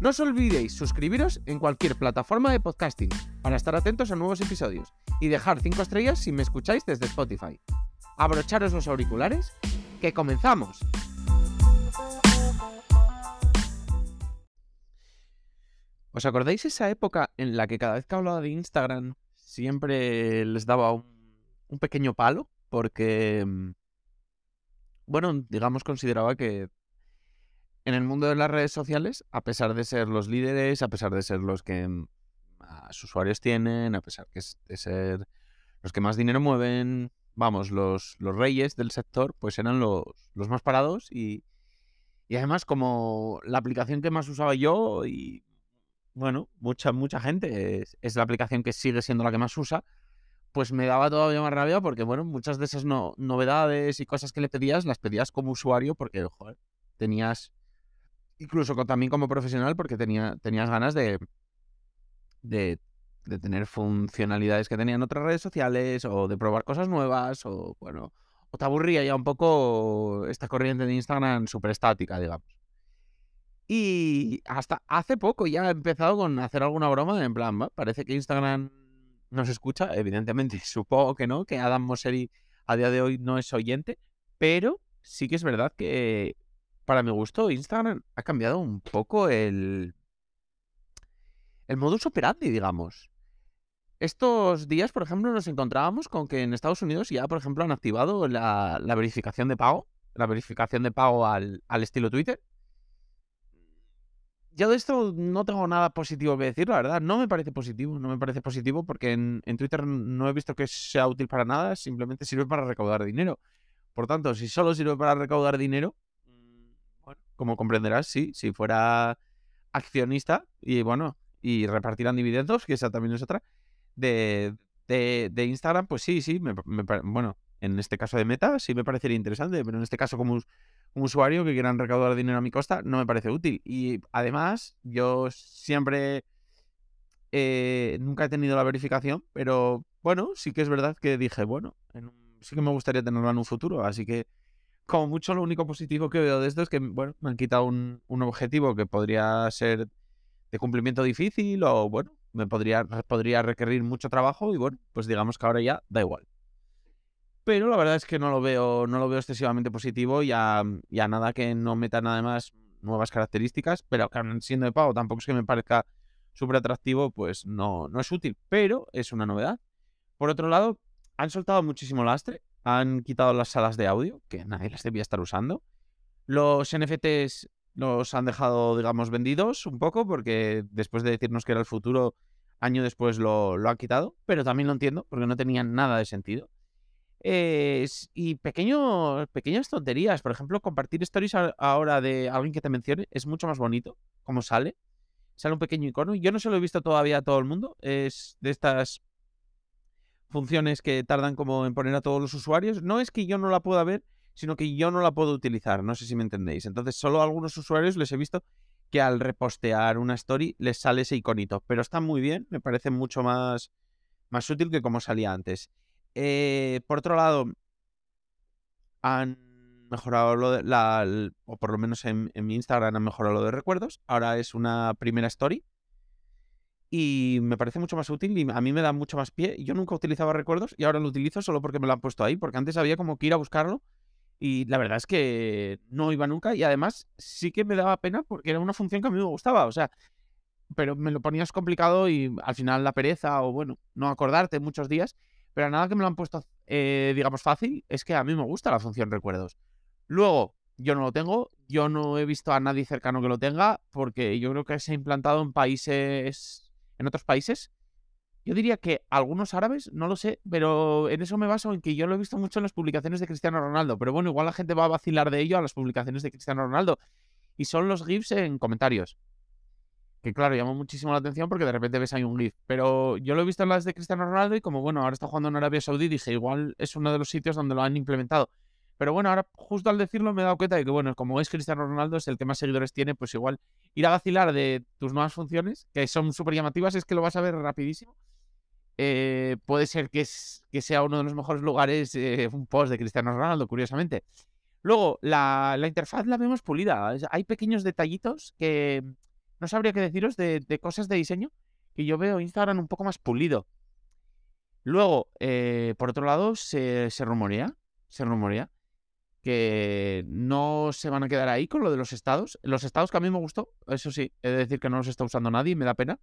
No os olvidéis suscribiros en cualquier plataforma de podcasting para estar atentos a nuevos episodios y dejar 5 estrellas si me escucháis desde Spotify. Abrocharos los auriculares, que comenzamos. ¿Os acordáis esa época en la que cada vez que hablaba de Instagram siempre les daba un, un pequeño palo? Porque, mm, bueno, digamos, consideraba que en el mundo de las redes sociales, a pesar de ser los líderes, a pesar de ser los que más usuarios tienen, a pesar de ser los que más dinero mueven, vamos, los, reyes del sector, pues eran los, más parados y, y además como la aplicación que más usaba yo y bueno, mucha, mucha gente es, es, la aplicación que sigue siendo la que más usa, pues me daba todavía más rabia porque, bueno, muchas de esas no, novedades y cosas que le pedías, las pedías como usuario porque, joder, tenías incluso también como profesional, porque tenía, tenías ganas de, de, tener funcionalidades que tenían otras redes sociales, o de probar cosas nuevas, o bueno, o te aburría ya un poco esta corriente de Instagram súper estática, digamos. Y hasta hace poco ya he empezado con hacer alguna broma, en plan, ¿va? parece que Instagram nos escucha, evidentemente, supongo que no, que Adam Mosseri a día de hoy no es oyente, pero sí que es verdad que para mi gusto, Instagram ha cambiado un poco el, el modus operandi, digamos. Estos días, por ejemplo, nos encontrábamos con que en Estados Unidos ya, por ejemplo, han activado la, verificación de pago, la verificación de pago al, estilo Twitter. Yo de esto no tengo nada positivo que decir, la verdad. No me parece positivo, no me parece positivo porque en, en Twitter no he visto que sea útil para nada, simplemente sirve para recaudar dinero. Por tanto, si solo sirve para recaudar dinero, como comprenderás, sí, si fuera accionista y bueno, y repartirán dividendos, que esa también es otra, de, de, Instagram, pues sí, sí, me, bueno, en este caso de Meta sí me parecería interesante, pero en este caso como un, usuario que quieran recaudar dinero a mi costa no me parece útil. Y además, yo siempre... Eh, nunca he tenido la verificación, pero bueno, sí que es verdad que dije, bueno, sí que me gustaría tenerla en un futuro, así que como mucho lo único positivo que veo de esto es que, bueno, me han quitado un, objetivo que podría ser de cumplimiento difícil o, bueno, me podría, podría requerir mucho trabajo y, bueno, pues digamos que ahora ya da igual. Pero la verdad es que no lo veo, no lo veo excesivamente positivo y a, nada que no meta nada más nuevas características, pero siendo de pago tampoco es que me parezca súper atractivo, pues no, no es útil, pero es una novedad. Por otro lado, han soltado muchísimo lastre han quitado las salas de audio, que nadie las debía estar usando. Los NFTs los han dejado, digamos, vendidos un poco, porque después de decirnos que era el futuro, año después lo, lo han quitado, pero también lo entiendo, porque no tenían nada de sentido. y pequeñas tonterías, por ejemplo, compartir stories ahora de alguien que te mencione es mucho más bonito, como sale. Sale un pequeño icono. Yo no se lo he visto todavía a todo el mundo. Es de estas funciones que tardan como en poner a todos los usuarios. No es que yo no la pueda ver, sino que yo no la puedo utilizar. No sé si me entendéis. Entonces, solo a algunos usuarios les he visto que al repostear una story les sale ese iconito. Pero está muy bien, me parece mucho más, más útil que como salía antes. Eh, por otro lado, han mejorado lo de la, o por lo menos en, en mi Instagram han mejorado lo de recuerdos. Ahora es una primera story y me parece mucho más útil y a mí me da mucho más pie. Yo nunca utilizaba recuerdos y ahora lo utilizo solo porque me lo han puesto ahí, porque antes había como que ir a buscarlo y la verdad es que no iba nunca y además sí que me daba pena porque era una función que a mí me gustaba, o sea, pero me lo ponías complicado y al final la pereza o bueno, no acordarte muchos días, pero nada que me lo han puesto, eh, digamos, fácil, es que a mí me gusta la función recuerdos. Luego, yo no lo tengo, yo no he visto a nadie cercano que lo tenga porque yo creo que se ha implantado en países en otros países. Yo diría que algunos árabes, no lo sé, pero en eso me baso en que yo lo he visto mucho en las publicaciones de Cristiano Ronaldo. Pero bueno, igual la gente va a vacilar de ello a las publicaciones de Cristiano Ronaldo. Y son los GIFs en comentarios. que claro, llamó muchísimo la atención porque de repente ves ahí un GIF. Pero yo lo he visto en las de Cristiano Ronaldo y como bueno, ahora está jugando en Arabia Saudí, dije, igual es uno de los sitios donde lo han implementado. Pero bueno, ahora justo al decirlo me he dado cuenta de que, bueno, como es Cristiano Ronaldo, es el que más seguidores tiene, pues igual ir a vacilar de tus nuevas funciones, que son súper llamativas, es que lo vas a ver rapidísimo. Eh, puede ser que, es, que sea uno de los mejores lugares, eh, un post de Cristiano Ronaldo, curiosamente. Luego, la, la interfaz la vemos pulida. Hay pequeños detallitos que no sabría qué deciros de, cosas de diseño que yo veo Instagram un poco más pulido. Luego, eh, por otro lado, se, se rumorea, se rumorea que no se van a quedar ahí con lo de los estados. Los estados que a mí me gustó, eso sí, he de decir que no los está usando nadie y me da pena,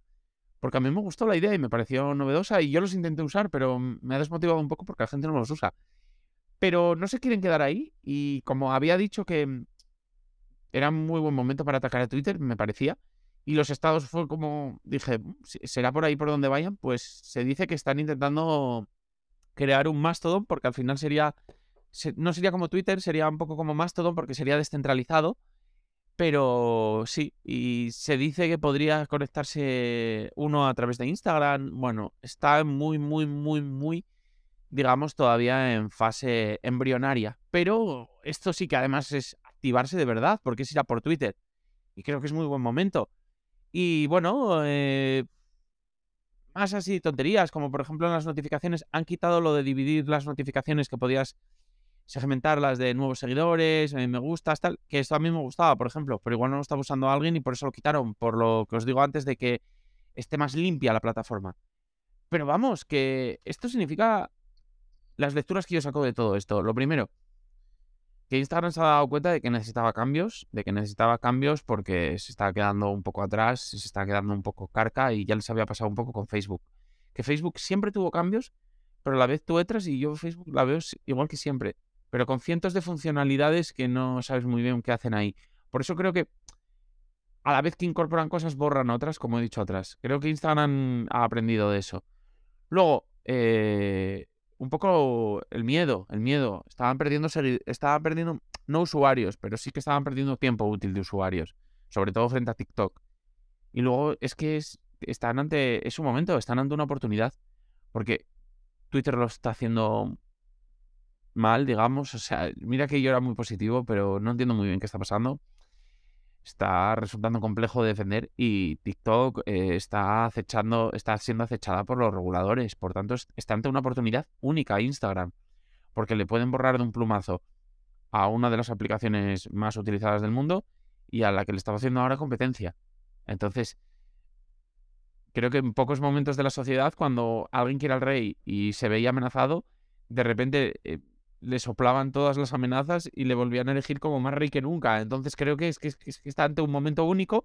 porque a mí me gustó la idea y me pareció novedosa y yo los intenté usar, pero me ha desmotivado un poco porque la gente no los usa. Pero no se quieren quedar ahí y como había dicho que era un muy buen momento para atacar a Twitter, me parecía, y los estados fue como, dije, será por ahí por donde vayan, pues se dice que están intentando crear un Mastodon porque al final sería, no sería como Twitter, sería un poco como Mastodon porque sería descentralizado, pero sí, y se dice que podría conectarse uno a través de Instagram, bueno, está muy, muy, muy, muy, digamos, todavía en fase embrionaria, pero esto sí que además es activarse de verdad, porque es ir a por Twitter. Y creo que es muy buen momento. Y bueno, eh, más así tonterías, como por ejemplo en las notificaciones, han quitado lo de dividir las notificaciones que podías segmentarlas de nuevos seguidores, me gustas, tal, que esto a mí me gustaba, por ejemplo, pero igual no lo estaba usando alguien y por eso lo quitaron, por lo que os digo antes de que esté más limpia la plataforma. Pero vamos, que esto significa las lecturas que yo saco de todo esto. Lo primero, que Instagram se ha dado cuenta de que necesitaba cambios, de que necesitaba cambios porque se estaba quedando un poco atrás, se estaba quedando un poco carca y ya les había pasado un poco con Facebook. Que Facebook siempre tuvo cambios, pero a la vez tú entras y yo Facebook la veo igual que siempre, pero con cientos de funcionalidades que no sabes muy bien qué hacen ahí. Por eso creo que a la vez que incorporan cosas, borran otras, como he dicho otras. Creo que Instagram ha aprendido de eso. Luego, eh, un poco el miedo, el miedo. Estaban perdiendo, estaban perdiendo, no usuarios, pero sí que estaban perdiendo tiempo útil de usuarios, sobre todo frente a TikTok. Y luego es que es, están ante, es un momento, están ante una oportunidad, porque Twitter lo está haciendo mal, digamos. O sea, mira que yo era muy positivo, pero no entiendo muy bien qué está pasando está resultando complejo de defender y TikTok eh, está acechando, está siendo acechada por los reguladores. Por tanto, está ante una oportunidad única Instagram, porque le pueden borrar de un plumazo a una de las aplicaciones más utilizadas del mundo y a la que le estaba haciendo ahora competencia. Entonces, creo que en pocos momentos de la sociedad, cuando alguien quiere al rey y se veía amenazado, de repente eh, le soplaban todas las amenazas y le volvían a elegir como más rey que nunca. Entonces creo que es que, está ante un momento único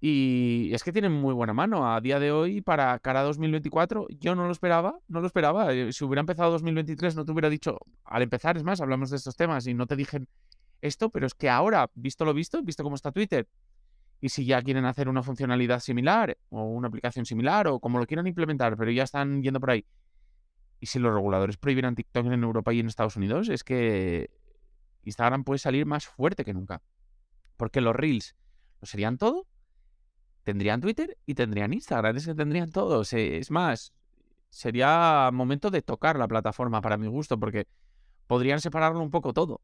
y es que tienen muy buena mano a día de hoy para cara a 2024. Yo no lo esperaba, no lo esperaba. Eh, si hubiera empezado 2023 no te hubiera dicho, al empezar, es más, hablamos de estos temas y no te dije esto, pero es que ahora, visto lo visto, visto cómo está Twitter, y si ya quieren hacer una funcionalidad similar o una aplicación similar o como lo quieran implementar, pero ya están yendo por ahí y si los reguladores prohibieran TikTok en Europa y en Estados Unidos, es que Instagram puede salir más fuerte que nunca. Porque los Reels lo serían todo, tendrían Twitter y tendrían Instagram, es que tendrían todo. Es más, sería momento de tocar la plataforma para mi gusto, porque podrían separarlo un poco todo.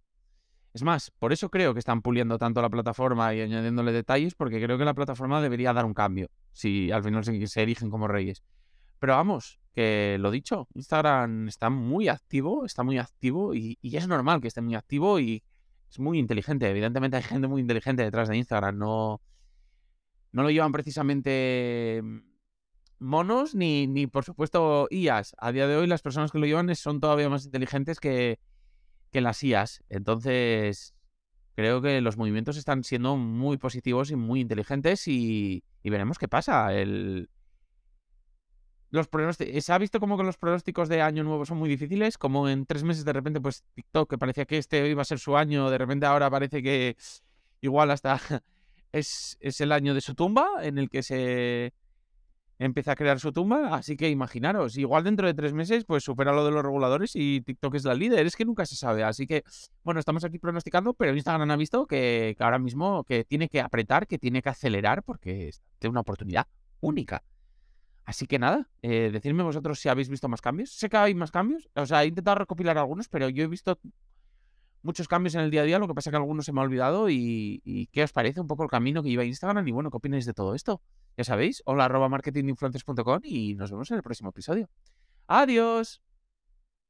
Es más, por eso creo que están puliendo tanto la plataforma y añadiéndole detalles, porque creo que la plataforma debería dar un cambio, si al final se erigen como reyes. Pero vamos, lo dicho, Instagram está muy activo, está muy activo y, es normal que esté muy activo y es muy inteligente. Evidentemente hay gente muy inteligente detrás de Instagram, no, no lo llevan precisamente monos ni, ni por supuesto IAS. A día de hoy las personas que lo llevan son todavía más inteligentes que, que las IAS. Entonces, creo que los movimientos están siendo muy positivos y muy inteligentes y, y veremos qué pasa. El, los se ha visto como que los pronósticos de año nuevo son muy difíciles, como en tres meses de repente, pues TikTok, que parecía que este iba a ser su año, de repente ahora parece que igual hasta es, es el año de su tumba, en el que se empieza a crear su tumba, así que imaginaros, igual dentro de tres meses, pues supera lo de los reguladores y TikTok es la líder, es que nunca se sabe, así que, bueno, estamos aquí pronosticando, pero Instagram ha visto que, ahora mismo que tiene que apretar, que tiene que acelerar, porque tiene una oportunidad única. Así que nada, eh, decidme vosotros si habéis visto más cambios. Sé que hay más cambios, o sea, he intentado recopilar algunos, pero yo he visto muchos cambios en el día a día, lo que pasa es que algunos se me ha olvidado y, ¿qué os parece un poco el camino que lleva Instagram? Y bueno, ¿qué opináis de todo esto? Ya sabéis, hola arroba marketinginfluencers.com y nos vemos en el próximo episodio. Adiós.